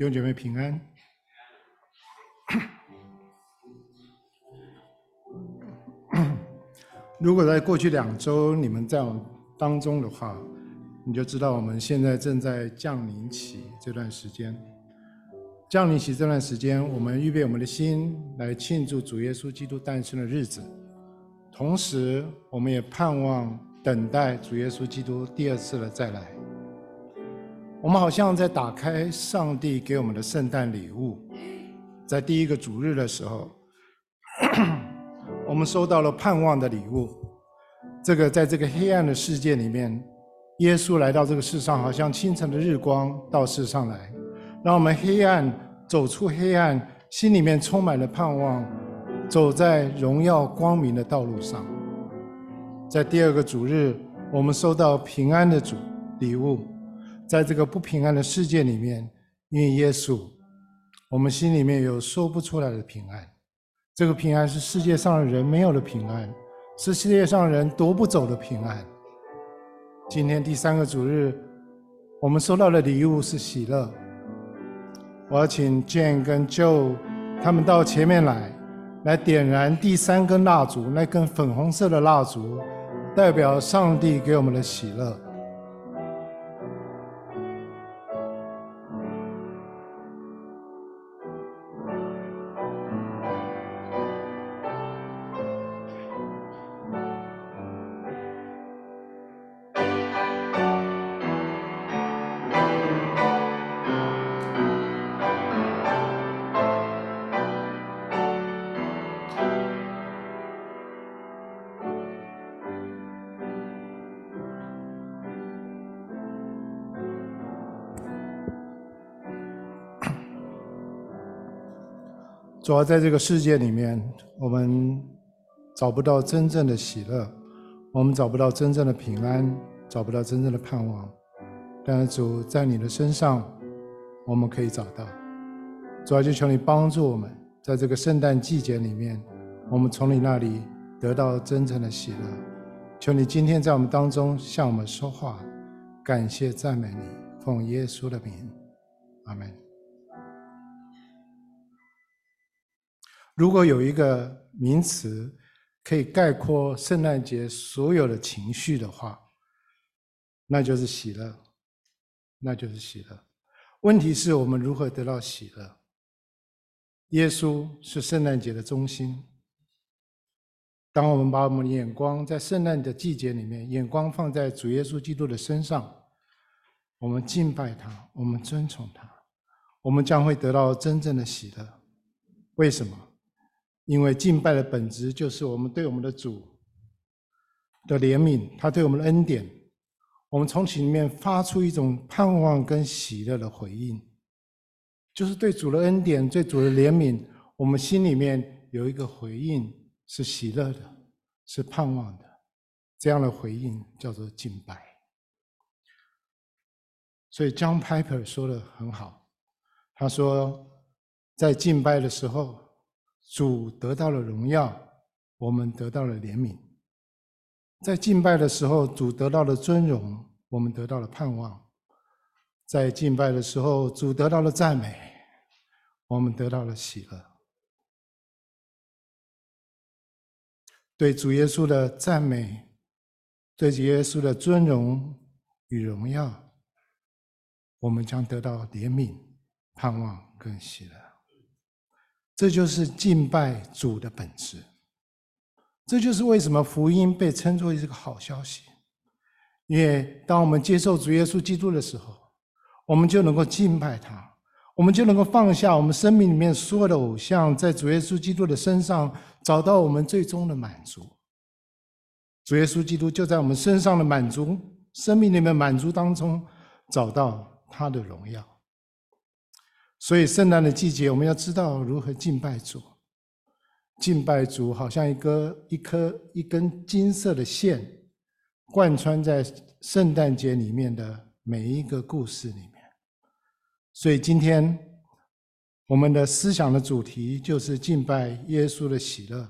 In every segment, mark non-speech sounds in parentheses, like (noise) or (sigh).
弟兄姐妹平安。(coughs) 如果在过去两周你们在我当中的话，你就知道我们现在正在降临期这段时间。降临期这段时间，我们预备我们的心来庆祝主耶稣基督诞生的日子，同时我们也盼望等待主耶稣基督第二次的再来。我们好像在打开上帝给我们的圣诞礼物，在第一个主日的时候，(clears throat) 我们收到了盼望的礼物。这个在这个黑暗的世界里面，耶稣来到这个世上，好像清晨的日光到世上来，让我们黑暗走出黑暗，心里面充满了盼望，走在荣耀光明的道路上。在第二个主日，我们收到平安的主礼物。在这个不平安的世界里面，因为耶稣，我们心里面有说不出来的平安。这个平安是世界上的人没有的平安，是世界上人夺不走的平安。今天第三个主日，我们收到的礼物是喜乐。我要请 Jane 跟 Joe 他们到前面来，来点燃第三根蜡烛，那根粉红色的蜡烛，代表上帝给我们的喜乐。主要在这个世界里面，我们找不到真正的喜乐，我们找不到真正的平安，找不到真正的盼望。但是主在你的身上，我们可以找到。主要就求你帮助我们，在这个圣诞季节里面，我们从你那里得到真正的喜乐。求你今天在我们当中向我们说话，感谢赞美你，奉耶稣的名，阿门。如果有一个名词可以概括圣诞节所有的情绪的话，那就是喜乐，那就是喜乐。问题是我们如何得到喜乐？耶稣是圣诞节的中心。当我们把我们的眼光在圣诞的季节里面，眼光放在主耶稣基督的身上，我们敬拜他，我们尊崇他，我们将会得到真正的喜乐。为什么？因为敬拜的本质就是我们对我们的主的怜悯，他对我们的恩典，我们从其里面发出一种盼望跟喜乐的回应，就是对主的恩典、对主的怜悯，我们心里面有一个回应，是喜乐的，是盼望的，这样的回应叫做敬拜。所以 John Piper 说的很好，他说在敬拜的时候。主得到了荣耀，我们得到了怜悯。在敬拜的时候，主得到了尊荣，我们得到了盼望。在敬拜的时候，主得到了赞美，我们得到了喜乐。对主耶稣的赞美，对主耶稣的尊荣与荣耀，我们将得到怜悯、盼望跟喜乐。这就是敬拜主的本质，这就是为什么福音被称作一个好消息。因为当我们接受主耶稣基督的时候，我们就能够敬拜他，我们就能够放下我们生命里面所有的偶像，在主耶稣基督的身上找到我们最终的满足。主耶稣基督就在我们身上的满足、生命里面满足当中找到他的荣耀。所以，圣诞的季节，我们要知道如何敬拜主。敬拜主，好像一个一颗一根金色的线，贯穿在圣诞节里面的每一个故事里面。所以，今天我们的思想的主题就是敬拜耶稣的喜乐。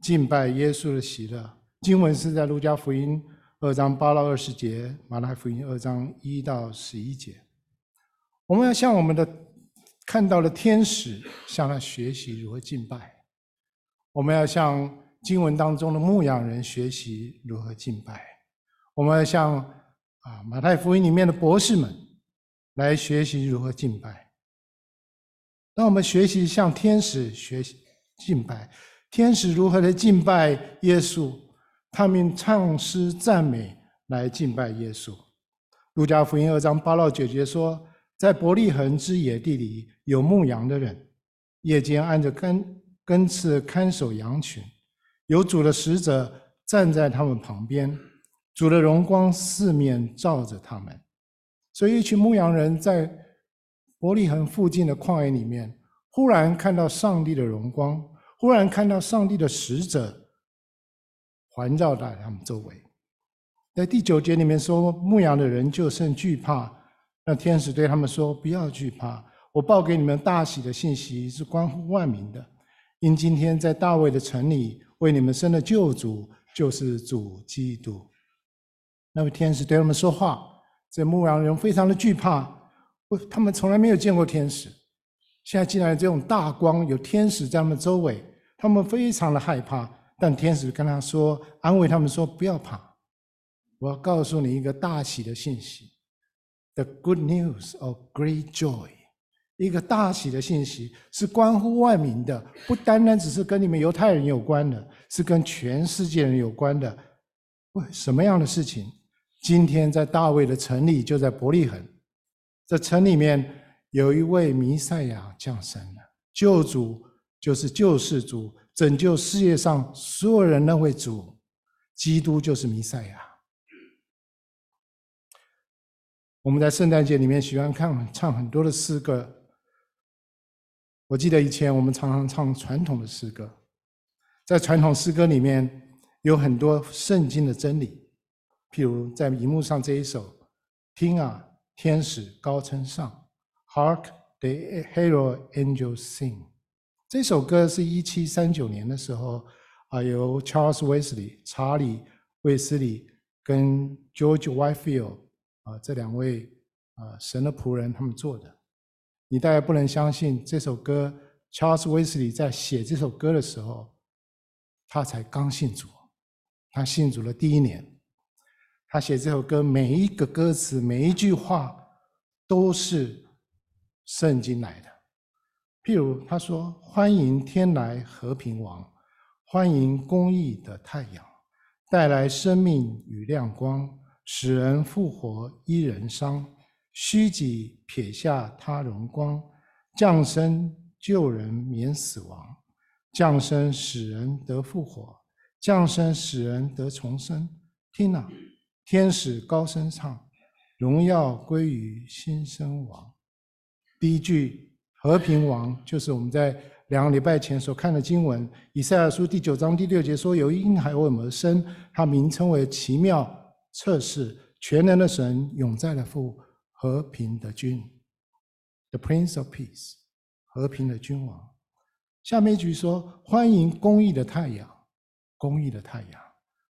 敬拜耶稣的喜乐。经文是在路加福音二章八到二十节，马太福音二章一到十一节。我们要向我们的看到的天使向他学习如何敬拜，我们要向经文当中的牧羊人学习如何敬拜，我们要向啊马太福音里面的博士们来学习如何敬拜。当我们学习向天使学习敬拜，天使如何的敬拜耶稣，他们唱诗赞美来敬拜耶稣。路加福音二章八到九节说。在伯利恒之野地里，有牧羊的人，夜间按着根根刺看守羊群，有主的使者站在他们旁边，主的荣光四面照着他们。所以，一群牧羊人在伯利恒附近的旷野里面，忽然看到上帝的荣光，忽然看到上帝的使者环绕在他们周围。在第九节里面说，牧羊的人就甚惧怕。那天使对他们说：“不要惧怕，我报给你们大喜的信息是关乎万民的，因今天在大卫的城里为你们生的救主就是主基督。”那位天使对他们说话，这牧羊人非常的惧怕，他们从来没有见过天使，现在竟然这种大光，有天使在他们周围，他们非常的害怕。但天使跟他说，安慰他们说：“不要怕，我要告诉你一个大喜的信息。” The good news of great joy，一个大喜的信息是关乎万民的，不单单只是跟你们犹太人有关的，是跟全世界人有关的。为什么样的事情？今天在大卫的城里，就在伯利恒，这城里面有一位弥赛亚降生了，救主就是救世主，拯救世界上所有人那位主，基督就是弥赛亚。我们在圣诞节里面喜欢看唱很多的诗歌。我记得以前我们常常唱传统的诗歌，在传统诗歌里面有很多圣经的真理，譬如在荧幕上这一首，听啊，天使高声上，Hark the herald angels sing。这首歌是一七三九年的时候啊，由 Charles Wesley 查理卫斯理跟 George Whitefield。啊，这两位啊神的仆人他们做的，你大概不能相信这首歌。Charles Wesley 在写这首歌的时候，他才刚信主，他信主的第一年，他写这首歌每一个歌词每一句话都是圣经来的。譬如他说：“欢迎天来和平王，欢迎公义的太阳，带来生命与亮光。”使人复活，一人伤；虚己撇下他荣光，降生救人免死亡，降生使人得复活，降生使人得重生。听啊，天使高声唱，荣耀归于新生王。第一句和平王，就是我们在两个礼拜前所看的经文，以赛亚书第九章第六节说：“由婴孩为我们而生，他名称为奇妙。”测试全能的神，永在的父，和平的君，The Prince of Peace，和平的君王。下面一句说：欢迎公义的太阳，公义的太阳，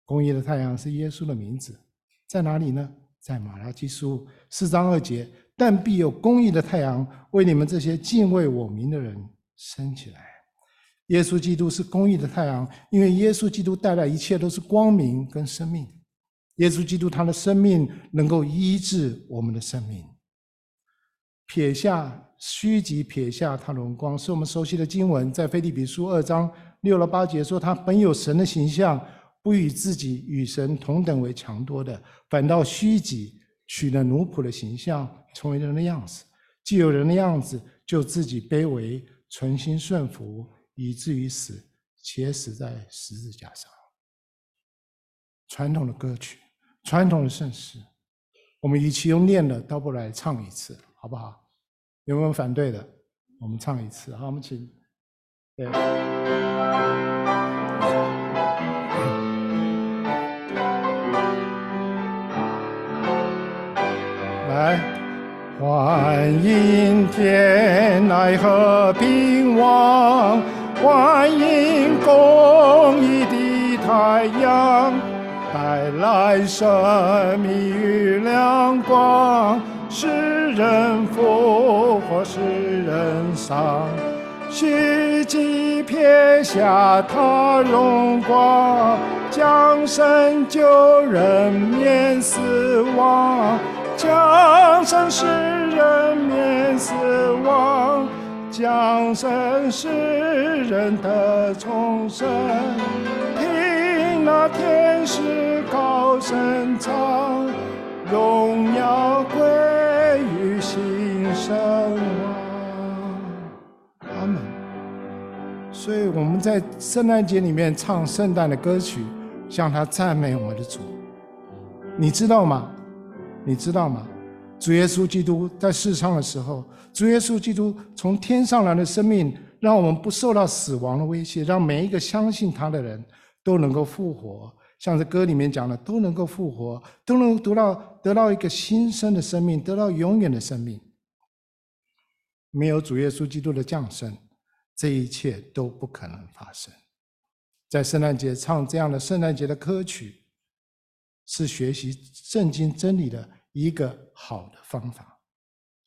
公义的太阳是耶稣的名字，在哪里呢？在马拉基书四章二节。但必有公义的太阳为你们这些敬畏我名的人升起来。耶稣基督是公义的太阳，因为耶稣基督带来一切都是光明跟生命。耶稣基督他的生命能够医治我们的生命，撇下虚己，撇下他荣光，是我们熟悉的经文，在腓立比书二章六到八节说：“他本有神的形象，不与自己与神同等为强多的，反倒虚己，取了奴仆的形象，成为人的样子。既有人的样子，就自己卑微，存心顺服，以至于死，且死在十字架上。”传统的歌曲。传统的圣诗，我们与其用念的，倒不如来唱一次，好不好？有没有反对的？我们唱一次，好，我们请。对。来，欢迎天来和平王，欢迎公益的太阳。带来生命与亮光，使人复活，使人赏。虚极撇下他荣光，降生救人免死亡，降生使人免死亡，降生使人得重生。那天使高声唱，荣耀归于新生。所以我们在圣诞节里面唱圣诞的歌曲，向他赞美我们的主。你知道吗？你知道吗？主耶稣基督在世上的时候，主耶稣基督从天上来的生命，让我们不受到死亡的威胁，让每一个相信他的人都能够复活。像这歌里面讲的，都能够复活，都能得到得到一个新生的生命，得到永远的生命。没有主耶稣基督的降生。这一切都不可能发生。在圣诞节唱这样的圣诞节的歌曲，是学习圣经真理的一个好的方法。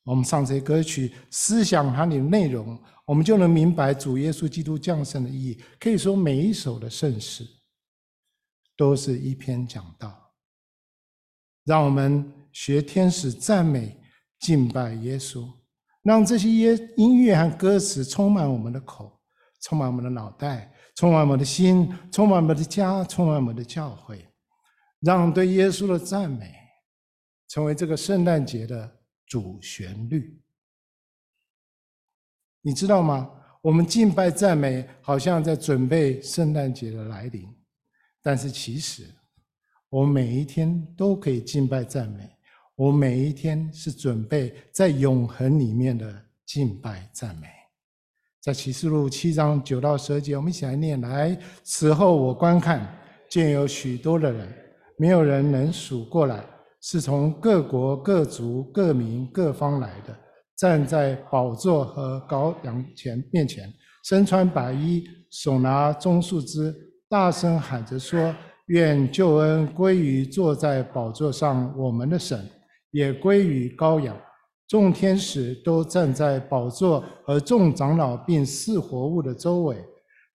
我们唱这些歌曲，思想它的内容，我们就能明白主耶稣基督降生的意义。可以说，每一首的圣诗都是一篇讲道，让我们学天使赞美敬拜耶稣。让这些音乐和歌词充满我们的口，充满我们的脑袋，充满我们的心，充满我们的家，充满我们的教会，让对耶稣的赞美成为这个圣诞节的主旋律。你知道吗？我们敬拜赞美，好像在准备圣诞节的来临，但是其实，我每一天都可以敬拜赞美。我每一天是准备在永恒里面的敬拜赞美，在启示录七章九到十二节，我们一起来念：来，此后我观看，见有许多的人，没有人能数过来，是从各国、各族、各民、各方来的，站在宝座和羔羊前面前，身穿白衣，手拿棕树枝，大声喊着说：愿救恩归于坐在宝座上我们的神。也归于羔羊，众天使都站在宝座和众长老并四活物的周围，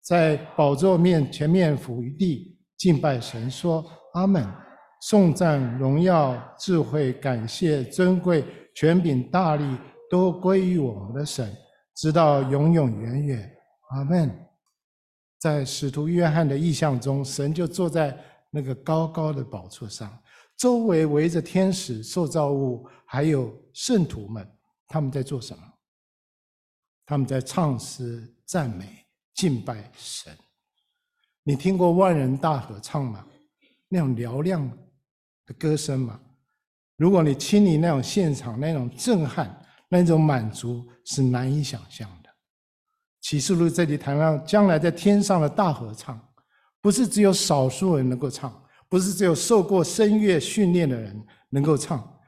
在宝座面前面俯于地敬拜神，说：阿门！颂赞、荣耀、智慧、感谢、尊贵、权柄、大力，都归于我们的神，直到永永远远。阿门！在使徒约翰的意象中，神就坐在那个高高的宝座上。周围围着天使、受造物，还有圣徒们，他们在做什么？他们在唱诗、赞美、敬拜神。你听过万人大合唱吗？那种嘹亮的歌声嘛？如果你亲临那种现场，那种震撼、那种满足是难以想象的。启示录这里谈到将来在天上的大合唱，不是只有少数人能够唱。不是只有受过声乐训练的人能够唱，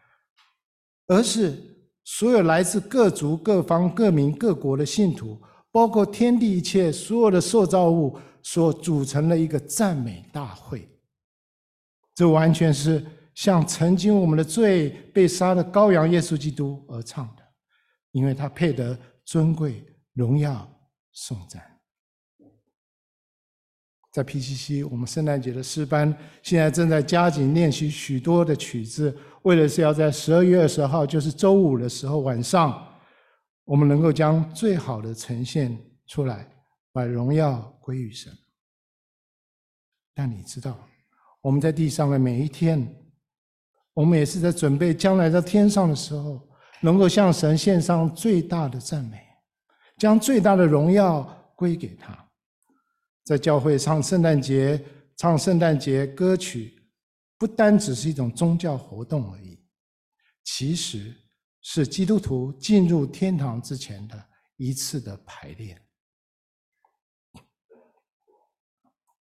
而是所有来自各族、各方、各民、各国的信徒，包括天地一切所有的受造物，所组成的一个赞美大会。这完全是向曾经我们的罪被杀的羔羊耶稣基督而唱的，因为他配得尊贵、荣耀、颂赞。在 PCC，我们圣诞节的诗班现在正在加紧练习许多的曲子，为的是要在十二月二十号，就是周五的时候晚上，我们能够将最好的呈现出来，把荣耀归于神。但你知道，我们在地上的每一天，我们也是在准备将来在天上的时候，能够向神献上最大的赞美，将最大的荣耀归给他。在教会唱圣诞节、唱圣诞节歌曲，不单只是一种宗教活动而已，其实是基督徒进入天堂之前的一次的排练。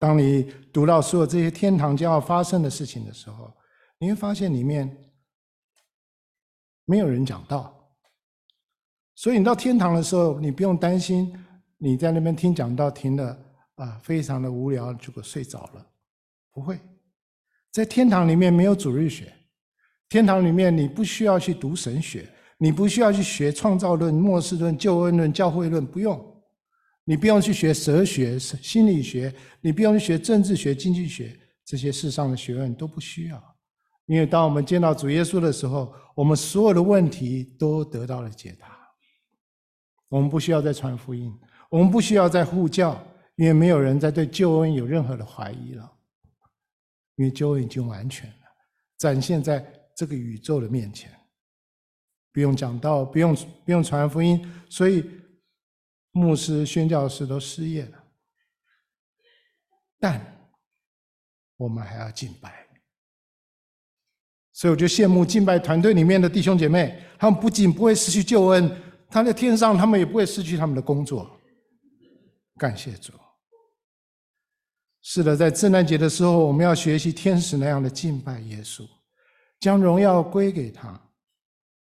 当你读到所有这些天堂将要发生的事情的时候，你会发现里面没有人讲道，所以你到天堂的时候，你不用担心你在那边听讲道听了。啊，非常的无聊，结果睡着了。不会，在天堂里面没有主日学，天堂里面你不需要去读神学，你不需要去学创造论、末世论、救恩论、教会论，不用。你不用去学哲学、心理学，你不用去学政治学、经济学，这些世上的学问都不需要。因为当我们见到主耶稣的时候，我们所有的问题都得到了解答。我们不需要再传福音，我们不需要再护教，因为没有人再对救恩有任何的怀疑了。因为救恩已经完全了，展现在这个宇宙的面前，不用讲道，不用不用传福音，所以。牧师、宣教师都失业了，但我们还要敬拜，所以我就羡慕敬拜团队里面的弟兄姐妹，他们不仅不会失去救恩，他在天上，他们也不会失去他们的工作。感谢主。是的，在圣诞节的时候，我们要学习天使那样的敬拜耶稣，将荣耀归给他。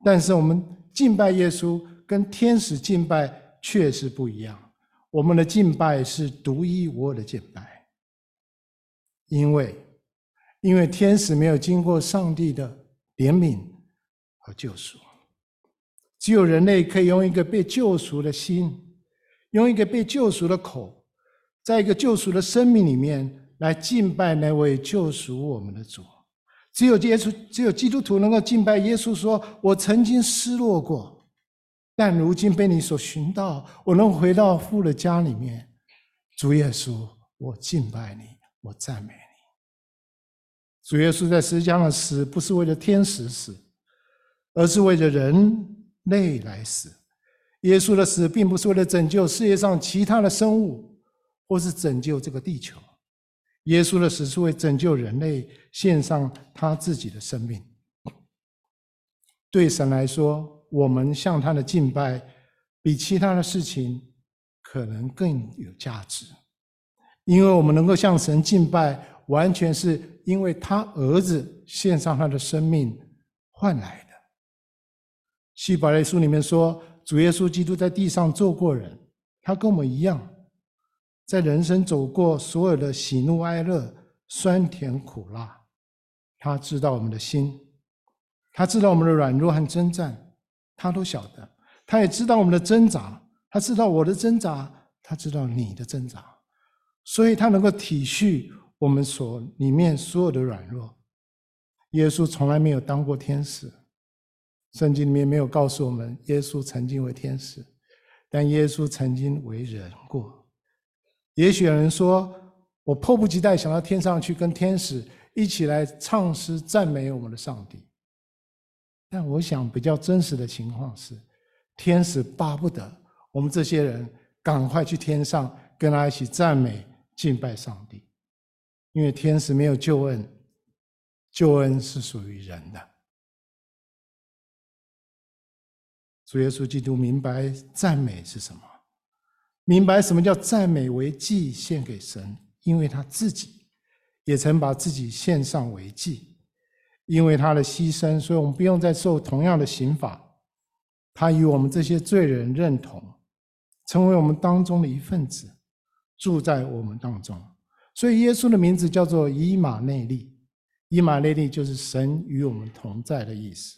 但是我们敬拜耶稣，跟天使敬拜。确实不一样，我们的敬拜是独一无二的敬拜，因为，因为天使没有经过上帝的怜悯和救赎，只有人类可以用一个被救赎的心，用一个被救赎的口，在一个救赎的生命里面来敬拜那位救赎我们的主。只有耶稣，只有基督徒能够敬拜耶稣，说：“我曾经失落过。”但如今被你所寻到，我能回到父的家里面。主耶稣，我敬拜你，我赞美你。主耶稣在十字架上死，不是为了天使死，而是为了人类来死。耶稣的死，并不是为了拯救世界上其他的生物，或是拯救这个地球。耶稣的死是为拯救人类，献上他自己的生命。对神来说，我们向他的敬拜，比其他的事情可能更有价值，因为我们能够向神敬拜，完全是因为他儿子献上他的生命换来的。希伯来书里面说，主耶稣基督在地上做过人，他跟我们一样，在人生走过所有的喜怒哀乐、酸甜苦辣，他知道我们的心，他知道我们的软弱和征战。他都晓得，他也知道我们的挣扎，他知道我的挣扎，他知道你的挣扎，所以他能够体恤我们所里面所有的软弱。耶稣从来没有当过天使，圣经里面没有告诉我们耶稣曾经为天使，但耶稣曾经为人过。也许有人说，我迫不及待想到天上去跟天使一起来唱诗赞美我们的上帝。但我想，比较真实的情况是，天使巴不得我们这些人赶快去天上，跟他一起赞美、敬拜上帝，因为天使没有救恩，救恩是属于人的。主耶稣基督明白赞美是什么，明白什么叫赞美为祭献给神，因为他自己也曾把自己献上为祭。因为他的牺牲，所以我们不用再受同样的刑罚。他与我们这些罪人认同，成为我们当中的一份子，住在我们当中。所以耶稣的名字叫做以马内利。以马内利就是神与我们同在的意思。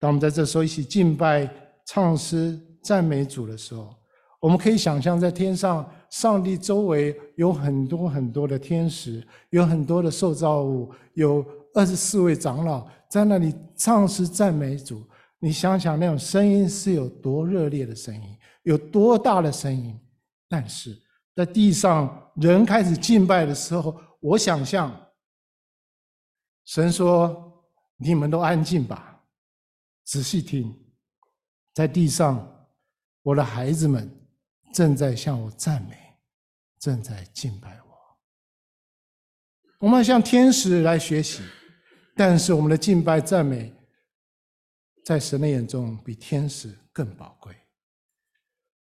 当我们在这时候一起敬拜、唱诗、赞美主的时候，我们可以想象在天上，上帝周围有很多很多的天使，有很多的受造物，有。二十四位长老在那里唱诗赞美主，你想想那种声音是有多热烈的声音，有多大的声音？但是在地上人开始敬拜的时候，我想象神说：“你们都安静吧，仔细听，在地上，我的孩子们正在向我赞美，正在敬拜我。我们向天使来学习。”但是我们的敬拜赞美，在神的眼中比天使更宝贵。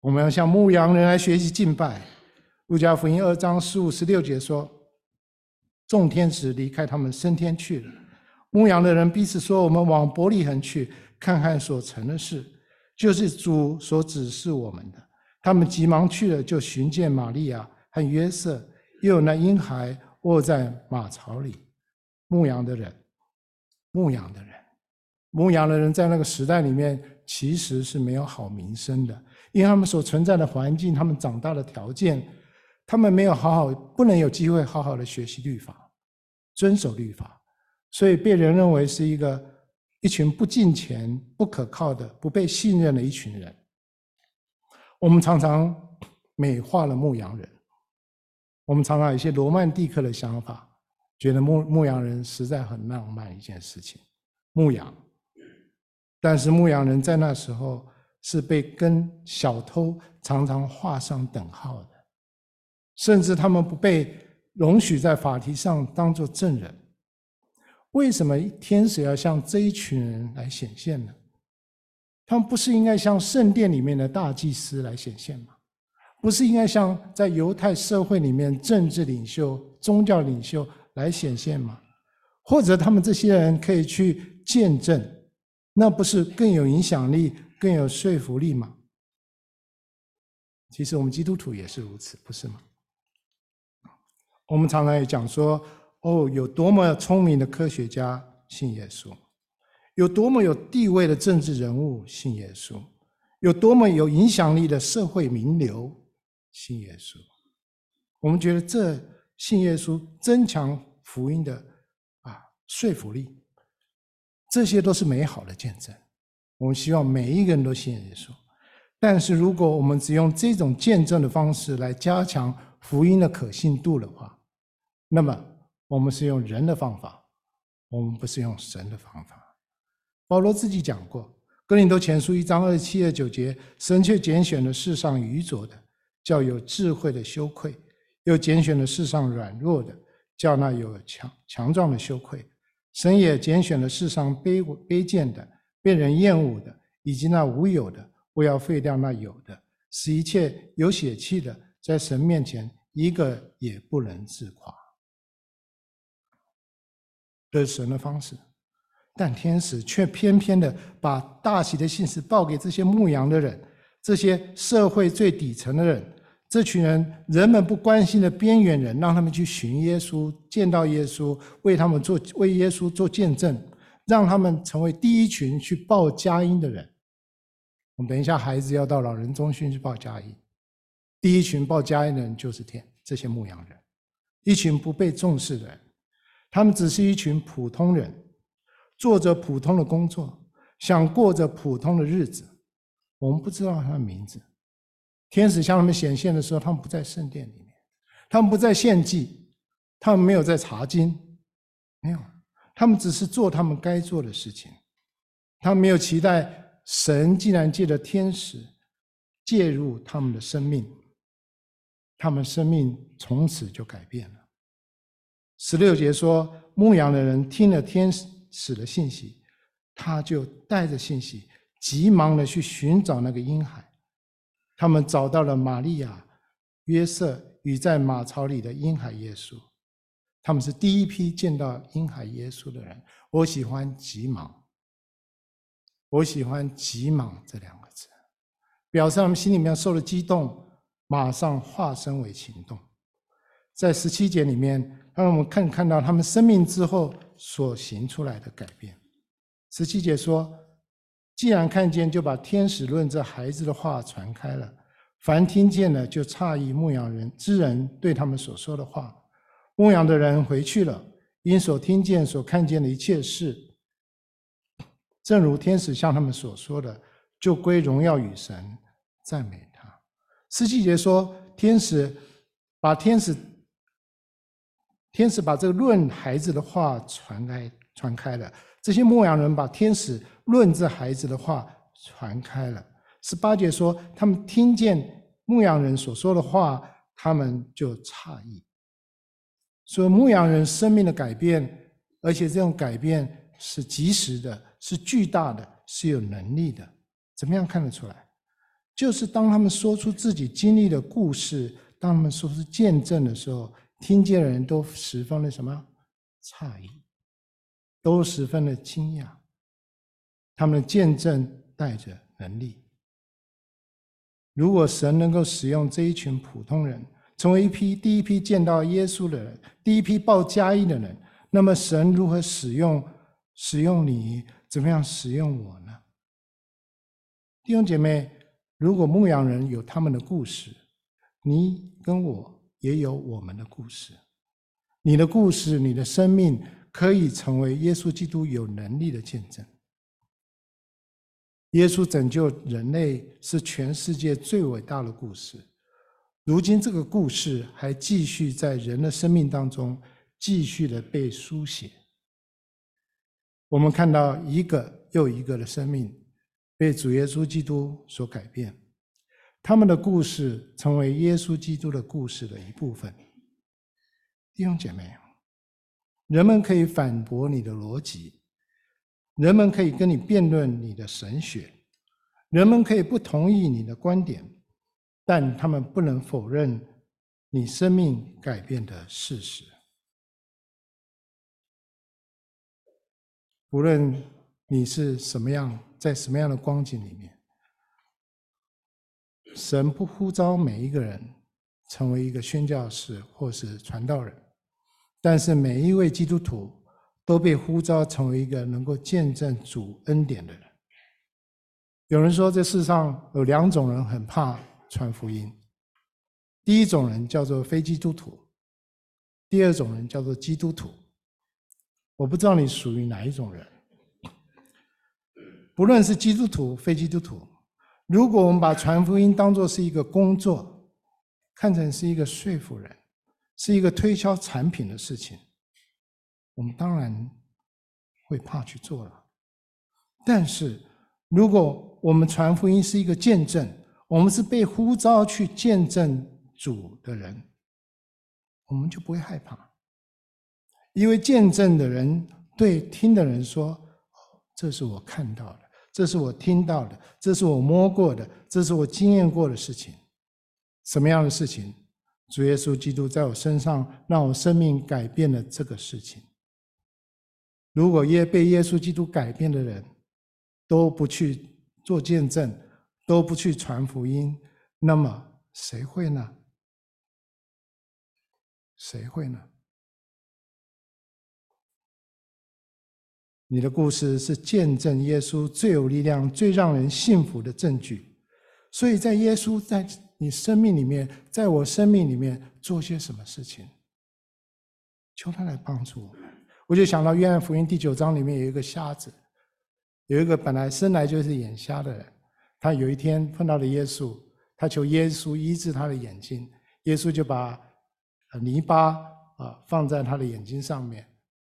我们要向牧羊人来学习敬拜。路加福音二章十五、十六节说：“众天使离开他们升天去了。牧羊的人彼此说：‘我们往伯利恒去，看看所成的事，就是主所指示我们的。’他们急忙去了，就寻见玛利亚和约瑟，又有那婴孩卧在马槽里。牧羊的人。”牧羊的人。牧羊的人在那个时代里面其实是没有好名声的，因为他们所存在的环境，他们长大的条件，他们没有好好，不能有机会好好的学习律法，遵守律法，所以被人认为是一个一群不敬虔、不可靠的、不被信任的一群人。我们常常 (clears throat) 美化了牧羊人，我们常常有一些罗曼蒂克的想法，觉得牧牧羊人实在很浪漫一件事情，牧羊。但是牧羊人在那时候是被跟小偷常常画上等号的，甚至他们不被容许在法庭上当作证人。为什么天使要向这一群人来显现呢？他们不是应该向圣殿里面的大祭司来显现吗？不是应该像在犹太社会里面政治领袖、宗教领袖来显现吗？或者他们这些人可以去见证，那不是更有影响力、更有说服力吗？其实我们基督徒也是如此，不是吗？我们常常也讲说，哦，有多么聪明的科学家信耶稣。有多么有地位的政治人物信耶稣，有多么有影响力的社会名流信耶稣，我们觉得这信耶稣增强福音的啊说服力，这些都是美好的见证。我们希望每一个人都信耶稣，但是如果我们只用这种见证的方式来加强福音的可信度的话，那么我们是用人的方法，我们不是用神的方法。保罗自己讲过，《哥林多前书》一章二十七、二九节，神却拣选了世上愚拙的，叫有智慧的羞愧；又拣选了世上软弱的，叫那有强强壮的羞愧。神也拣选了世上卑卑贱的、被人厌恶的，以及那无有的，不要废掉那有的，使一切有血气的，在神面前一个也不能自夸。这是神的方式。但天使却偏偏的把大喜的信息报给这些牧羊的人，这些社会最底层的人，这群人人们不关心的边缘人，让他们去寻耶稣，见到耶稣，为他们做为耶稣做见证，让他们成为第一群去报佳音的人。我们等一下，孩子要到老人中心去报佳音，第一群报佳音的人就是天这些牧羊人，一群不被重视的人，他们只是一群普通人。做着普通的工作，想过着普通的日子，我们不知道他的名字。天使向他们显现的时候，他们不在圣殿里面，他们不在献祭，他们没有在查经，没有，他们只是做他们该做的事情。他们没有期待神竟然借着天使介入他们的生命，他们生命从此就改变了。十六节说，牧羊的人听了天使。使的信息，他就带着信息，急忙的去寻找那个婴孩。他们找到了玛利亚、约瑟与在马槽里的婴孩耶稣。他们是第一批见到婴孩耶稣的人。我喜欢“急忙”，我喜欢“急忙”这两个字，表示他们心里面受了激动，马上化身为行动。在十七节里面，让我们看看到他们生命之后。所行出来的改变。十七节说：“既然看见，就把天使论这孩子的话传开了。凡听见了，就诧异牧羊人之人对他们所说的话。牧羊的人回去了，因所听见、所看见的一切事，正如天使向他们所说的，就归荣耀与神，赞美他。”十七节说：“天使把天使。”天使把这个论孩子的话传开，传开了。这些牧羊人把天使论这孩子的话传开了。十八节说，他们听见牧羊人所说的话，他们就诧异。所以牧羊人生命的改变，而且这种改变是及时的，是巨大的，是有能力的。怎么样看得出来？就是当他们说出自己经历的故事，当他们说出见证的时候。听见的人都十分的什么诧异，都十分的惊讶。他们的见证带着能力。如果神能够使用这一群普通人，成为一批第一批见到耶稣的人，第一批报佳音的人，那么神如何使用使用你，怎么样使用我呢？弟兄姐妹，如果牧羊人有他们的故事，你跟我也有我们的故事。你的故事，你的生命，可以成为耶稣基督有能力的见证。耶稣拯救人类是全世界最伟大的故事。如今，这个故事还继续在人的生命当中继续的被书写。我们看到一个又一个的生命被主耶稣基督所改变，他们的故事成为耶稣基督的故事的一部分。弟兄姐妹，人们可以反驳你的逻辑。人们可以跟你辩论你的神学，人们可以不同意你的观点，但他们不能否认你生命改变的事实。无论你是什么样，在什么样的光景里面，神不呼召每一个人成为一个宣教士或是传道人，但是每一位基督徒。都被呼召成为一个能够见证主恩典的人。有人说，这世上有两种人很怕传福音：第一种人叫做非基督徒，第二种人叫做基督徒。我不知道你属于哪一种人。不论是基督徒、非基督徒，如果我们把传福音当作是一个工作，看成是一个说服人，是一个推销产品的事情。我们当然会怕去做了，但是如果我们传福音是一个见证，我们是被呼召去见证主的人，我们就不会害怕，因为见证的人对听的人说：“，这是我看到的，这是我听到的，这是我摸过的，这是我经验过的事情。什么样的事情？主耶稣基督在我身上让我生命改变了这个事情。”如果耶被耶稣基督改变的人都不去做见证，都不去传福音，那么谁会呢？谁会呢？你的故事是见证耶稣最有力量、最让人信服的证据。所以在耶稣在你生命里面，在我生命里面做些什么事情，求他来帮助我们。我就想到《约翰福音》第九章里面有一个瞎子，有一个本来生来就是眼瞎的人，他有一天碰到了耶稣，他求耶稣医治他的眼睛，耶稣就把泥巴啊放在他的眼睛上面，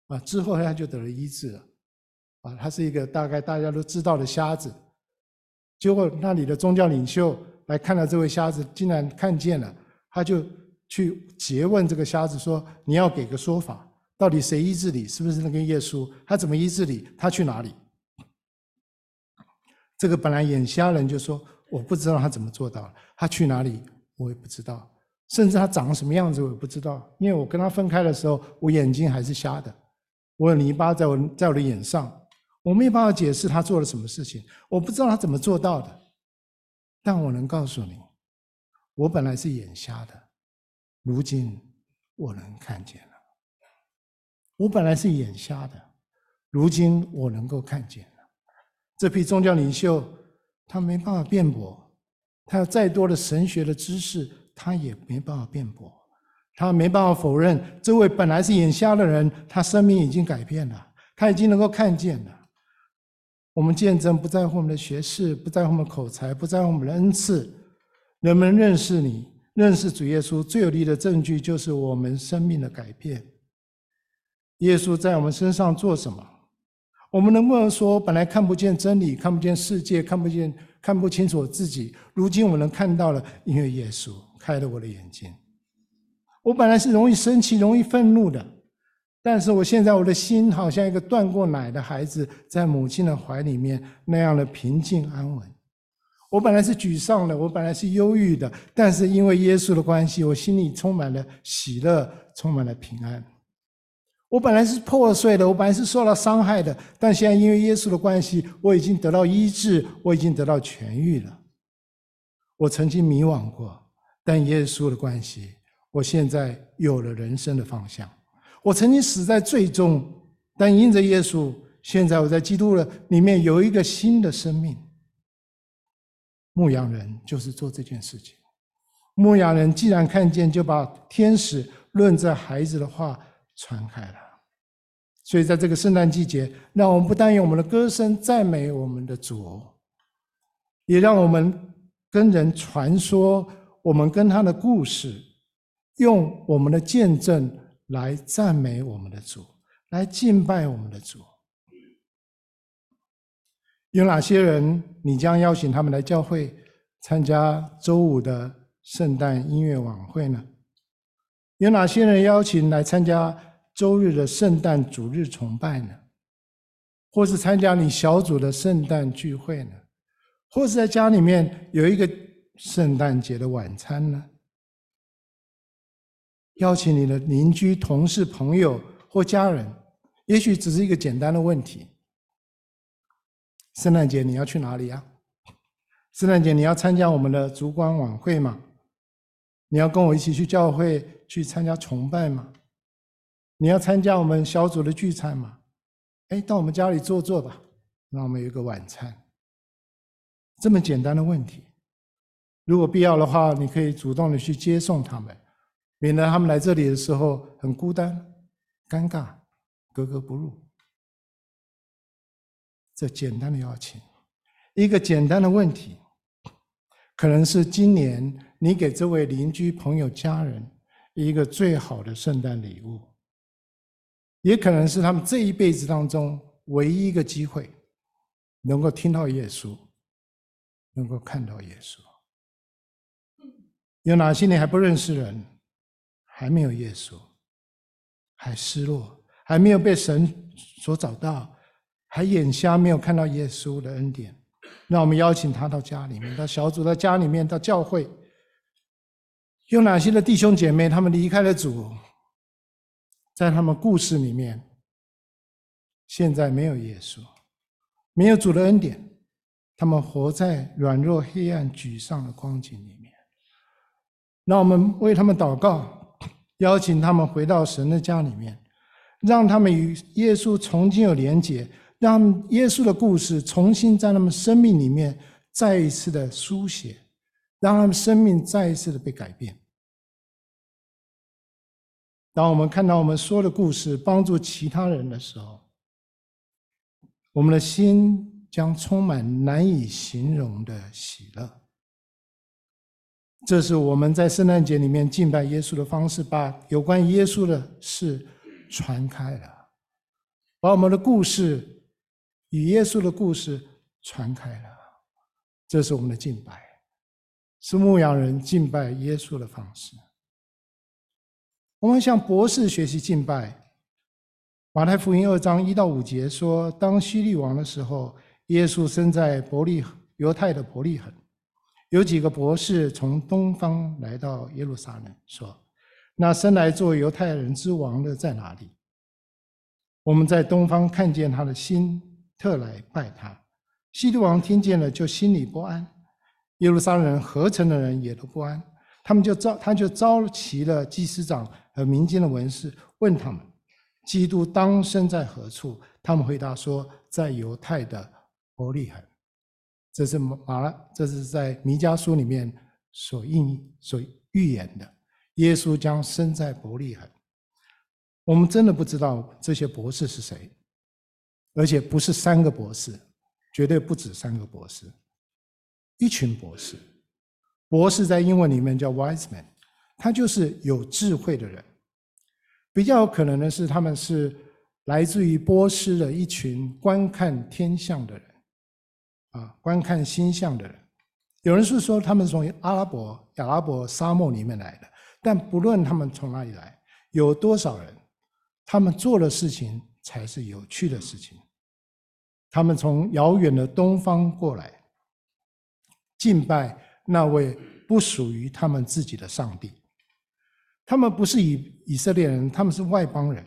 啊之后他就得了医治了，啊他是一个大概大家都知道的瞎子，结果那里的宗教领袖来看到这位瞎子，竟然看见了，他就去诘问这个瞎子说：“你要给个说法。”到底谁医治你？是不是那个耶稣？他怎么医治你？他去哪里？这个本来眼瞎人就说：“我不知道他怎么做到。他去哪里？我也不知道。甚至他长什么样子，我也不知道。因为我跟他分开的时候，我眼睛还是瞎的。我有泥巴在我在我的眼上，我没有办法解释他做了什么事情。我不知道他怎么做到的。但我能告诉你，我本来是眼瞎的，如今我能看见了。我本来是眼瞎的，如今我能够看见了。这批宗教领袖，他没办法辩驳，他有再多的神学的知识，他也没办法辩驳，他没办法否认这位本来是眼瞎的人，他生命已经改变了，他已经能够看见了。我们见证不在乎我们的学识，不在乎我们口才，不在乎我们的恩赐，人们认识你，认识主耶稣最有力的证据就是我们生命的改变。耶稣在我们身上做什么？我们能不能说，本来看不见真理，看不见世界，看不见、看不清楚我自己，如今我能看到了，因为耶稣开了我的眼睛。我本来是容易生气、容易愤怒的，但是我现在我的心好像一个断过奶的孩子，在母亲的怀里面那样的平静安稳。我本来是沮丧的，我本来是忧郁的，但是因为耶稣的关系，我心里充满了喜乐，充满了平安。我本来是破碎的，我本来是受到伤害的，但现在因为耶稣的关系，我已经得到医治，我已经得到痊愈了。我曾经迷惘过，但耶稣的关系，我现在有了人生的方向。我曾经死在罪中，但因着耶稣，现在我在基督的里面有一个新的生命。牧羊人就是做这件事情。牧羊人既然看见，就把天使论这孩子的话传开了。所以在这个圣诞季节，让我们不但用我们的歌声赞美我们的主，也让我们跟人传说我们跟他的故事，用我们的见证来赞美我们的主，来敬拜我们的主。有哪些人，你将邀请他们来教会参加周五的圣诞音乐晚会呢？有哪些人邀请来参加周日的圣诞主日崇拜呢？或是参加你小组的圣诞聚会呢？或是在家里面有一个圣诞节的晚餐呢？邀请你的邻居、同事、朋友或家人，也许只是一个简单的问题。圣诞节你要去哪里呀？圣诞节你要参加我们的烛光晚会吗？你要跟我一起去教会去参加崇拜吗？你要参加我们小组的聚餐吗？哎，到我们家里坐坐吧，让我们有一个晚餐。这么简单的问题，如果必要的话，你可以主动的去接送他们，免得他们来这里的时候很孤单、尴尬、格格不入。这简单的邀请，一个简单的问题，可能是今年你给这位邻居、朋友、家人一个最好的圣诞礼物，也可能是他们这一辈子当中唯一一个机会，能够听到耶稣，能够看到耶稣。有哪些你还不认识人，还没有耶稣，还失落，还没有被神所找到？还眼瞎没有看到耶稣的恩典，让我们邀请他到家里面，到小组，到家里面，到教会。有哪些的弟兄姐妹，他们离开了主，在他们故事里面，现在没有耶稣，没有主的恩典，他们活在软弱、黑暗、沮丧的光景里面。那我们为他们祷告，邀请他们回到神的家里面，让他们与耶稣重新有连结。让耶稣的故事重新在他们生命里面再一次的书写，让他们生命再一次的被改变。当我们看到我们说的故事帮助其他人的时候，我们的心将充满难以形容的喜乐。这是我们在圣诞节里面敬拜耶稣的方式，把有关耶稣的事传开了，把我们的故事。与耶稣的故事传开了，这是我们的敬拜，是牧羊人敬拜耶稣的方式。我们向博士学习敬拜。马太福音二章一到五节说，当希律王的时候，耶稣生在伯利犹太的伯利恒，有几个博士从东方来到耶路撒冷，说：“那生来做犹太人之王的在哪里？我们在东方看见他的星。”特来拜他，西律王听见了，就心里不安。耶路撒冷合城的人也都不安，他们就召，他就召集了祭司长和民间的文士，问他们：基督当生在何处？他们回答说：在犹太的伯利恒。这是马拉，这是在弥迦书里面所应所预言的，耶稣将生在伯利恒。我们真的不知道这些博士是谁。而且不是三个博士，绝对不止三个博士，一群博士。博士在英文里面叫 wise man，他就是有智慧的人。比较有可能的是，他们是来自于波斯的一群观看天象的人，啊，观看星象的人。有人是说他们从阿拉伯、亚拉伯沙漠里面来的，但不论他们从哪里来，有多少人，他们做的事情。才是有趣的事情。他们从遥远的东方过来，敬拜那位不属于他们自己的上帝。他们不是以以色列人，他们是外邦人，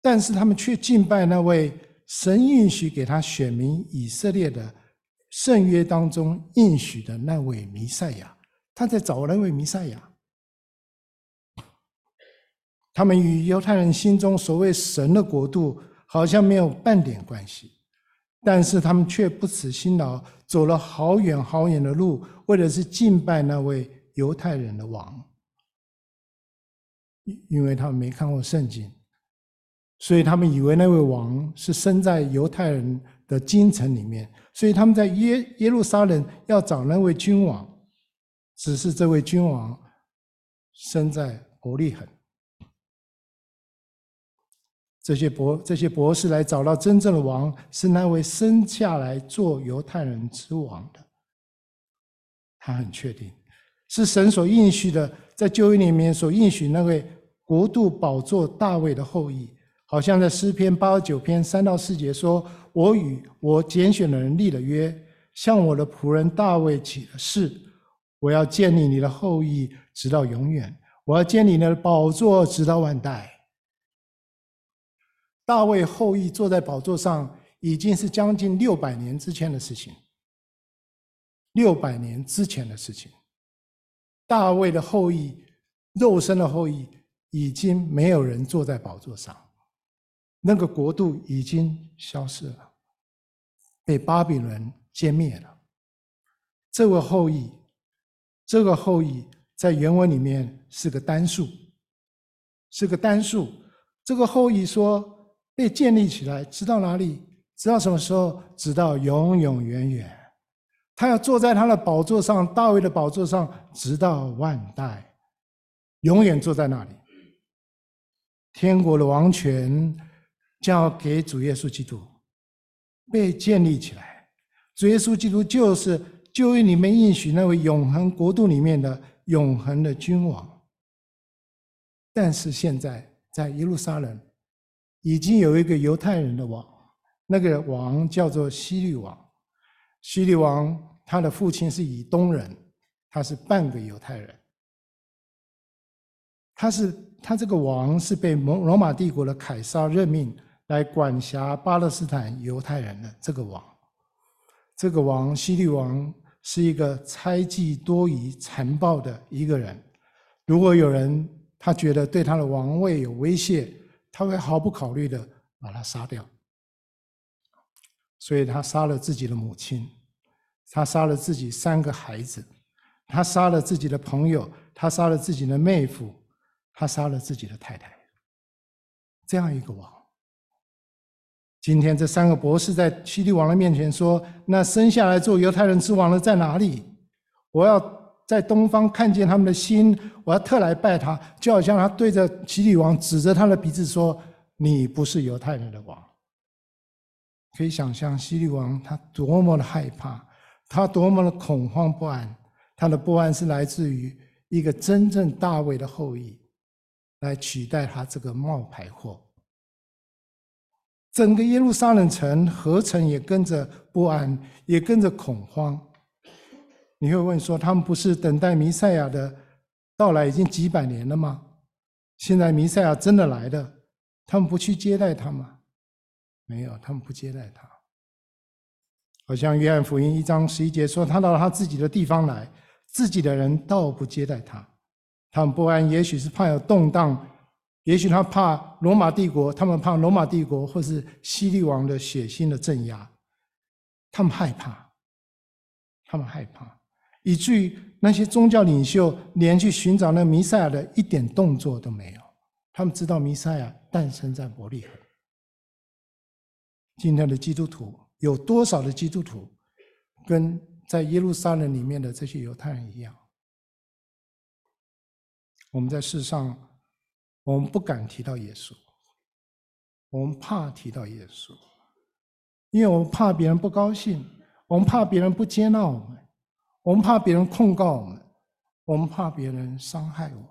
但是他们却敬拜那位神应许给他选民以色列的圣约当中应许的那位弥赛亚。他在找那位弥赛亚。他们与犹太人心中所谓神的国度好像没有半点关系。但是他们却不辞辛劳，走了好远好远的路，为的是敬拜那位犹太人的王。因为他们没看过圣经，所以他们以为那位王是生在犹太人的京城里面，所以他们在耶耶路撒冷要找那位君王，只是这位君王生在伯利恒。这些博这些博士来找到真正的王，是那位生下来做犹太人之王的。他很确定，是神所应许的，在旧约里面所应许那位国度宝座大卫的后裔，好像在诗篇八十九篇三到四节说：“我与我拣选的人立了约，向我的仆人大卫起了誓，我要建立你的后裔直到永远，我要建立你的宝座直到万代。”大卫后裔坐在宝座上，已经是将近六百年之前的事情。六百年之前的事情，大卫的后裔，肉身的后裔，已经没有人坐在宝座上，那个国度已经消失了，被巴比伦歼灭了。这个后裔，这个后裔在原文里面是个单数，是个单数。这个后裔说。被建立起来，直到哪里？直到什么时候？直到永永远远。他要坐在他的宝座上，大卫的宝座上，直到万代，永远坐在那里。天国的王权将要给主耶稣基督被建立起来。主耶稣基督就是旧约里面应许那位永恒国度里面的永恒的君王。但是现在在耶路撒冷。已经有一个犹太人的王，那个王叫做希律王。希律王他的父亲是以东人，他是半个犹太人。他是他这个王是被罗罗马帝国的凯撒任命来管辖巴勒斯坦犹太人的这个王。这个王希律王是一个猜忌多疑、残暴的一个人。如果有人他觉得对他的王位有威胁，他会毫不考虑的把他杀掉，所以他杀了自己的母亲，他杀了自己三个孩子，他杀了自己的朋友，他杀了自己的妹夫，他杀了自己的太太。这样一个王，今天这三个博士在希律王的面前说：“那生下来做犹太人之王的在哪里？我要在东方看见他们的心。”我要特来拜他，就好像他对着希律王指着他的鼻子说：“你不是犹太人的王。”可以想象希律王他多么的害怕，他多么的恐慌不安。他的不安是来自于一个真正大卫的后裔来取代他这个冒牌货。整个耶路撒冷城合城也跟着不安，也跟着恐慌。你会问说：“他们不是等待弥赛亚的？”到来已经几百年了吗？现在弥赛亚真的来了，他们不去接待他吗？没有，他们不接待他。好像约翰福音一章十一节说，他到了他自己的地方来，自己的人倒不接待他。他们不安，也许是怕有动荡，也许他怕罗马帝国，他们怕罗马帝国或是希律王的血腥的镇压，他们害怕，他们害怕，以至于。那些宗教领袖连去寻找那弥赛亚的一点动作都没有。他们知道弥赛亚诞生在伯利恒。今天的基督徒有多少的基督徒跟在耶路撒冷里面的这些犹太人一样？我们在世上，我们不敢提到耶稣，我们怕提到耶稣，因为我们怕别人不高兴，我们怕别人不接纳我们。我们怕别人控告我们，我们怕别人伤害我们。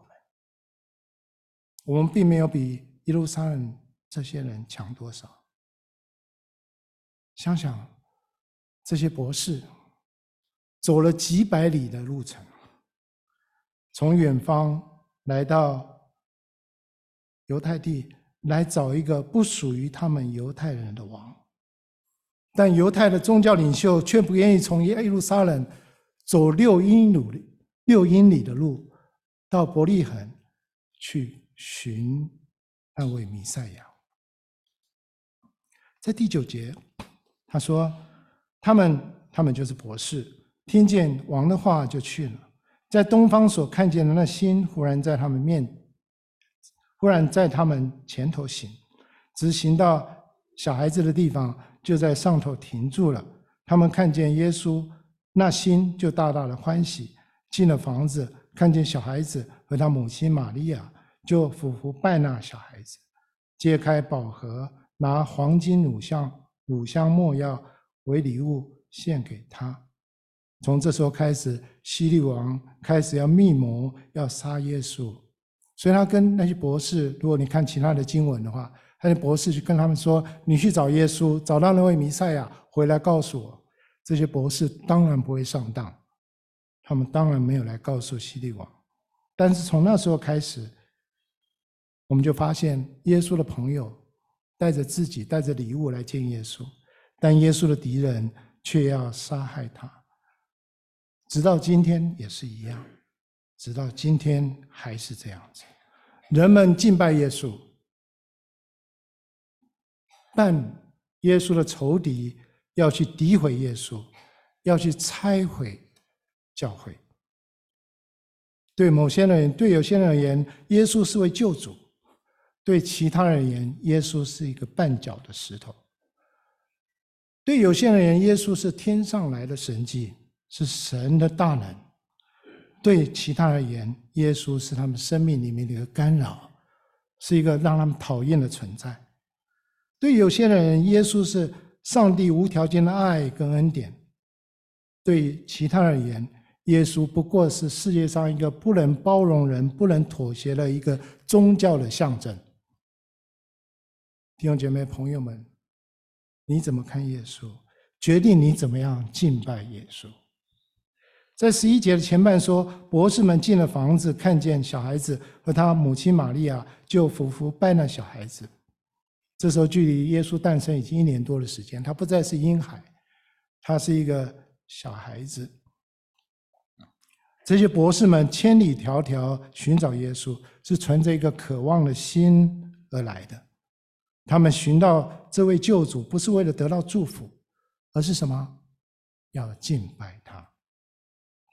我们并没有比耶路撒冷这些人强多少。想想这些博士走了几百里的路程，从远方来到犹太地，来找一个不属于他们犹太人的王，但犹太的宗教领袖却不愿意从耶路撒冷。走六英里，六英里的路到伯利恒去寻那位弥赛亚。在第九节，他说：“他们，他们就是博士，听见王的话就去了，在东方所看见的那星，忽然在他们面，忽然在他们前头行，直行到小孩子的地方，就在上头停住了。他们看见耶稣，那心就大大的欢喜，进了房子，看见小孩子和他母亲玛利亚，就俯伏拜那小孩子，揭开宝盒。”拿黄金乳香、乳香末药为礼物献给他。从这时候开始，希律王开始要密谋要杀耶稣，所以他跟那些博士，如果你看其他的经文的话，那些博士就跟他们说：“你去找耶稣，找到那位弥赛亚，回来告诉我。”这些博士当然不会上当，他们当然没有来告诉希律王。但是从那时候开始，我们就发现耶稣的朋友。带着自己带着礼物来见耶稣，但耶稣的敌人却要杀害他。直到今天也是一样，直到今天还是这样子。人们敬拜耶稣，但耶稣的仇敌要去诋毁耶稣，要去拆毁教会。对某些人，对有些人而言，耶稣是位救主。对其他人而言，耶稣是一个绊脚的石头；对有些人而言，耶稣是天上来的神迹，是神的大能；对其他而言，耶稣是他们生命里面的一个干扰，是一个让他们讨厌的存在；对有些人，耶稣是上帝无条件的爱跟恩典；对其他而言，耶稣不过是世界上一个不能包容人、不能妥协的一个宗教的象征。弟兄姐妹、朋友们，你怎么看耶稣？决定你怎么样敬拜耶稣。在十一节的前半说，博士们进了房子，看见小孩子和他母亲玛利亚，就俯伏拜那小孩子。这时候距离耶稣诞生已经一年多的时间，他不再是婴孩，他是一个小孩子。这些博士们千里迢迢寻找耶稣，是存着一个渴望的心而来的。他们寻到这位救主，不是为了得到祝福，而是什么？要敬拜他。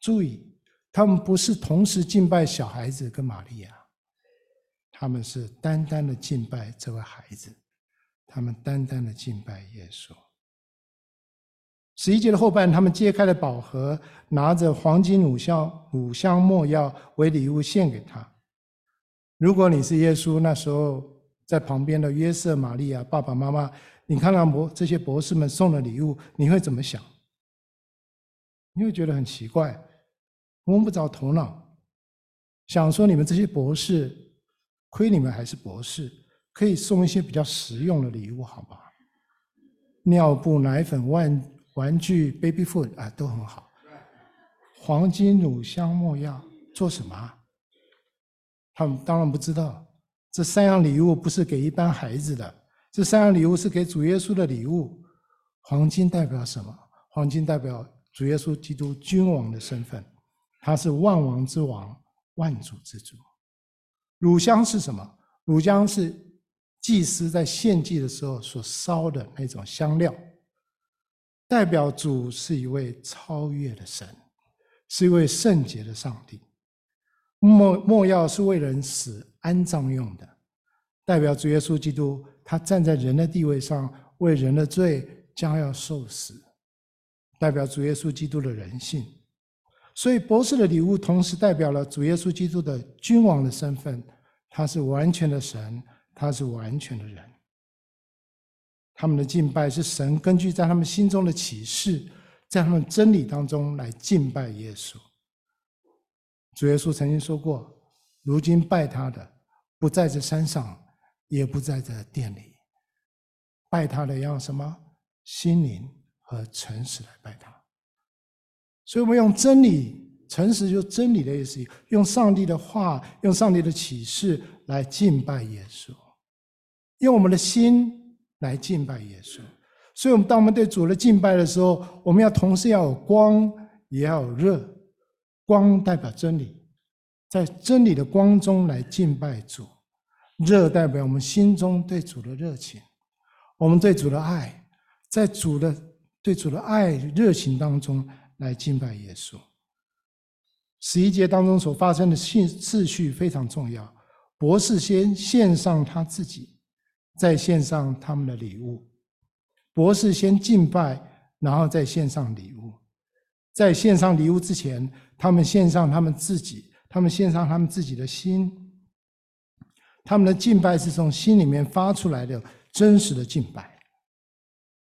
注意，他们不是同时敬拜小孩子跟玛利亚，他们是单单的敬拜这位孩子，他们单单的敬拜耶稣。十一节的后半，他们揭开了宝盒，拿着黄金乳香、乳香末药为礼物献给他。如果你是耶稣，那时候。在旁边的约瑟、玛利亚、爸爸妈妈，你看看博这些博士们送的礼物，你会怎么想？你会觉得很奇怪，摸不着头脑，想说你们这些博士，亏你们还是博士，可以送一些比较实用的礼物，好吧？尿布、奶粉、玩玩具、baby food 啊，都很好。黄金、乳香、没药，做什么？他们当然不知道。这三样礼物不是给一般孩子的，这三样礼物是给主耶稣的礼物。黄金代表什么？黄金代表主耶稣基督君王的身份，他是万王之王，万主之主。乳香是什么？乳香是祭司在献祭的时候所烧的那种香料，代表主是一位超越的神，是一位圣洁的上帝。没没药是为人死安葬用的，代表主耶稣基督，他站在人的地位上，为人的罪将要受死，代表主耶稣基督的人性。所以博士的礼物同时代表了主耶稣基督的君王的身份，他是完全的神，他是完全的人。他们的敬拜是神根据在他们心中的启示，在他们真理当中来敬拜耶稣。主耶稣曾经说过：“如今拜他的，不在这山上，也不在这殿里。拜他的要什么？心灵和诚实来拜他。所以，我们用真理、诚实，就是真理的意思，用上帝的话，用上帝的启示来敬拜耶稣，用我们的心来敬拜耶稣。所以，我们当我们对主的敬拜的时候，我们要同时要有光，也要有热。”光代表真理，在真理的光中来敬拜主；热代表我们心中对主的热情。我们对主的爱，在主的对主的爱热情当中来敬拜耶稣。十一节当中所发生的序次序非常重要。博士先献上他自己，再献上他们的礼物。博士先敬拜，然后再献上礼物。在献上礼物之前，他们献上他们自己，他们献上他们自己的心。他们的敬拜是从心里面发出来的真实的敬拜。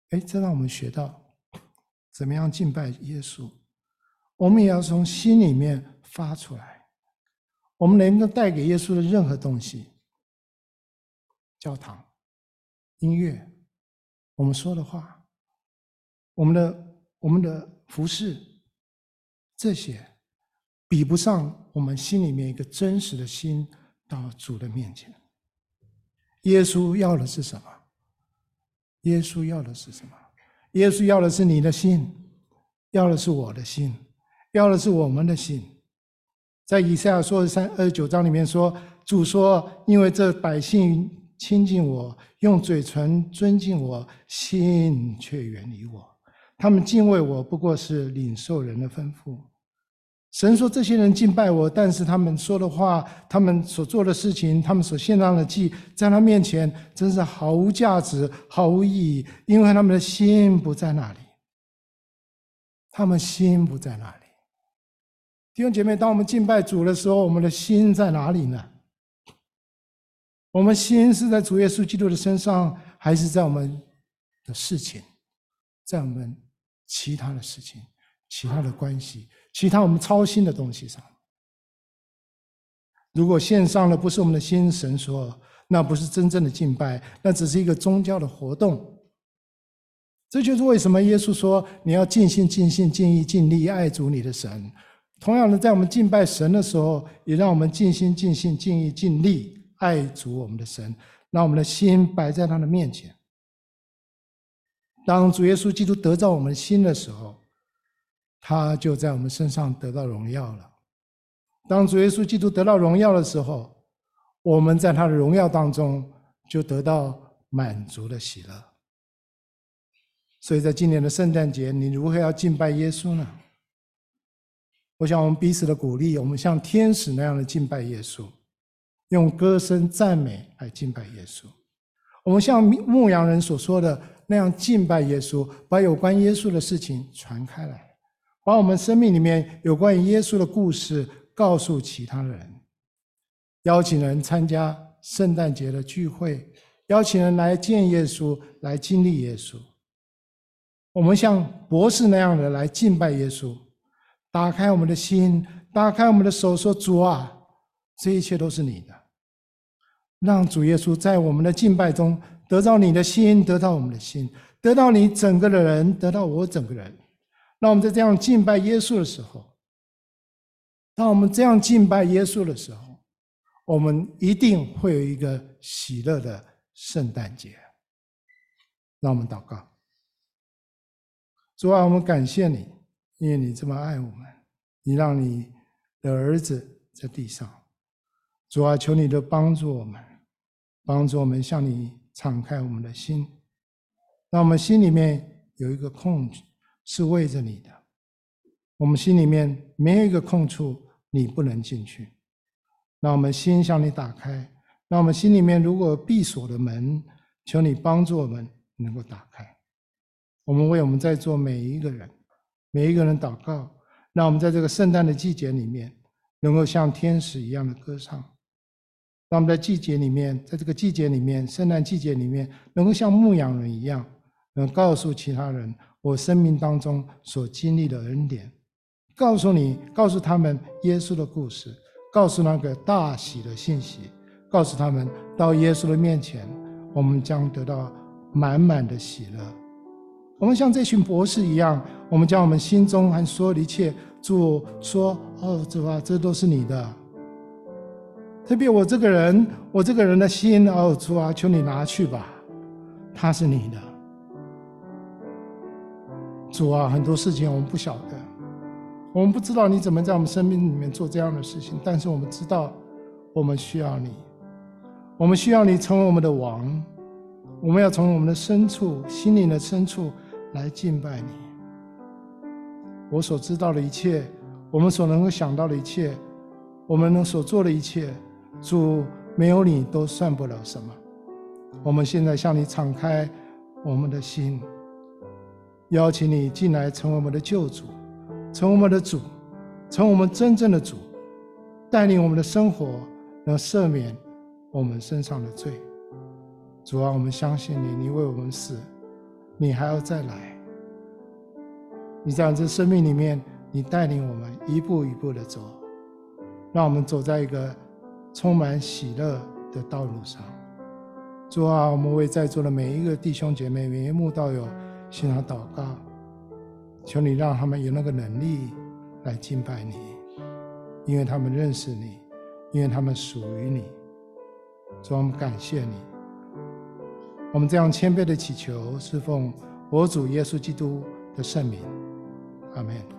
哎，这让我们学到怎么样敬拜耶稣。我们也要从心里面发出来。我们能够带给耶稣的任何东西，教堂、音乐，我们说的话，我们的我们的服饰，这些比不上我们心里面一个真实的心到主的面前。耶稣要的是什么？耶稣要的是什么？耶稣要的是你的心，要的是我的心。要的是我们的心，在以赛亚说的三二十九章里面说，主说：“因为这百姓亲近我，用嘴唇尊敬我，心却远离我。他们敬畏我，不过是领受人的吩咐。”神说：“这些人敬拜我，但是他们说的话，他们所做的事情，他们所献上的祭，在他面前真是毫无价值、毫无意义，因为他们的心不在那里。他们心不在那里。”弟兄姐妹，当我们敬拜主的时候，我们的心在哪里呢？我们心是在主耶稣基督的身上，还是在我们的事情，在我们其他的事情、其他的关系、其他我们操心的东西上？如果献上的不是我们的心，神说那不是真正的敬拜，那只是一个宗教的活动。这就是为什么耶稣说你要尽心、尽性、尽意、尽力爱主你的神。同样的，在我们敬拜神的时候，也让我们尽心、尽性、尽意、尽力爱主我们的神，让我们的心摆在他的面前。当主耶稣基督得到我们的心的时候，他就在我们身上得到荣耀了。当主耶稣基督得到荣耀的时候，我们在他的荣耀当中就得到满足的喜乐。所以在今年的圣诞节，你如何要敬拜耶稣呢？我想，我们彼此的鼓励，我们像天使那样的敬拜耶稣，用歌声赞美来敬拜耶稣。我们像牧羊人所说的那样敬拜耶稣，把有关耶稣的事情传开来，把我们生命里面有关于耶稣的故事告诉其他人，邀请人参加圣诞节的聚会，邀请人来见耶稣，来经历耶稣。我们像博士那样的来敬拜耶稣。打开我们的心，打开我们的手，说：“主啊，这一切都是你的。”让主耶稣在我们的敬拜中得到你的心，得到我们的心，得到你整个的人，得到我整个人。让我们在这样敬拜耶稣的时候，当我们这样敬拜耶稣的时候，我们一定会有一个喜乐的圣诞节。让我们祷告：主啊，我们感谢你。因为你这么爱我们，你让你的儿子在地上，主啊，求你的帮助我们，帮助我们向你敞开我们的心，让我们心里面有一个空是为着你的，我们心里面没有一个空处你不能进去，让我们心向你打开，让我们心里面如果闭锁的门，求你帮助我们能够打开，我们为我们在座每一个人。每一个人祷告，让我们在这个圣诞的季节里面，能够像天使一样的歌唱；让我们在季节里面，在这个季节里面，圣诞季节里面，能够像牧羊人一样，能告诉其他人我生命当中所经历的恩典，告诉你，告诉他们耶稣的故事，告诉那个大喜的信息，告诉他们到耶稣的面前，我们将得到满满的喜乐。我们像这群博士一样，我们将我们心中和所有的一切，主说：“哦，主啊，这都是你的。特别我这个人，我这个人的心，哦，主啊，求你拿去吧，他是你的。主啊，很多事情我们不晓得，我们不知道你怎么在我们生命里面做这样的事情，但是我们知道，我们需要你，我们需要你成为我们的王，我们要从我们的深处、心灵的深处来敬拜你。我所知道的一切，我们所能够想到的一切，我们能所做的一切，主没有你都算不了什么。我们现在向你敞开我们的心，邀请你进来成为我们的救主，成为我们的主，成为我们真正的主，带领我们的生活，能赦免我们身上的罪。主啊，我们相信你，你为我们死，你还要再来。你在这生命里面，你带领我们一步一步的走，让我们走在一个充满喜乐的道路上。主啊，我们为在座的每一个弟兄姐妹、每一位道友，向上祷告，求你让他们有那个能力来敬拜你，因为他们认识你，因为他们属于你。主，我们感谢你。我们这样谦卑的祈求，是奉我主耶稣基督的圣名，阿门。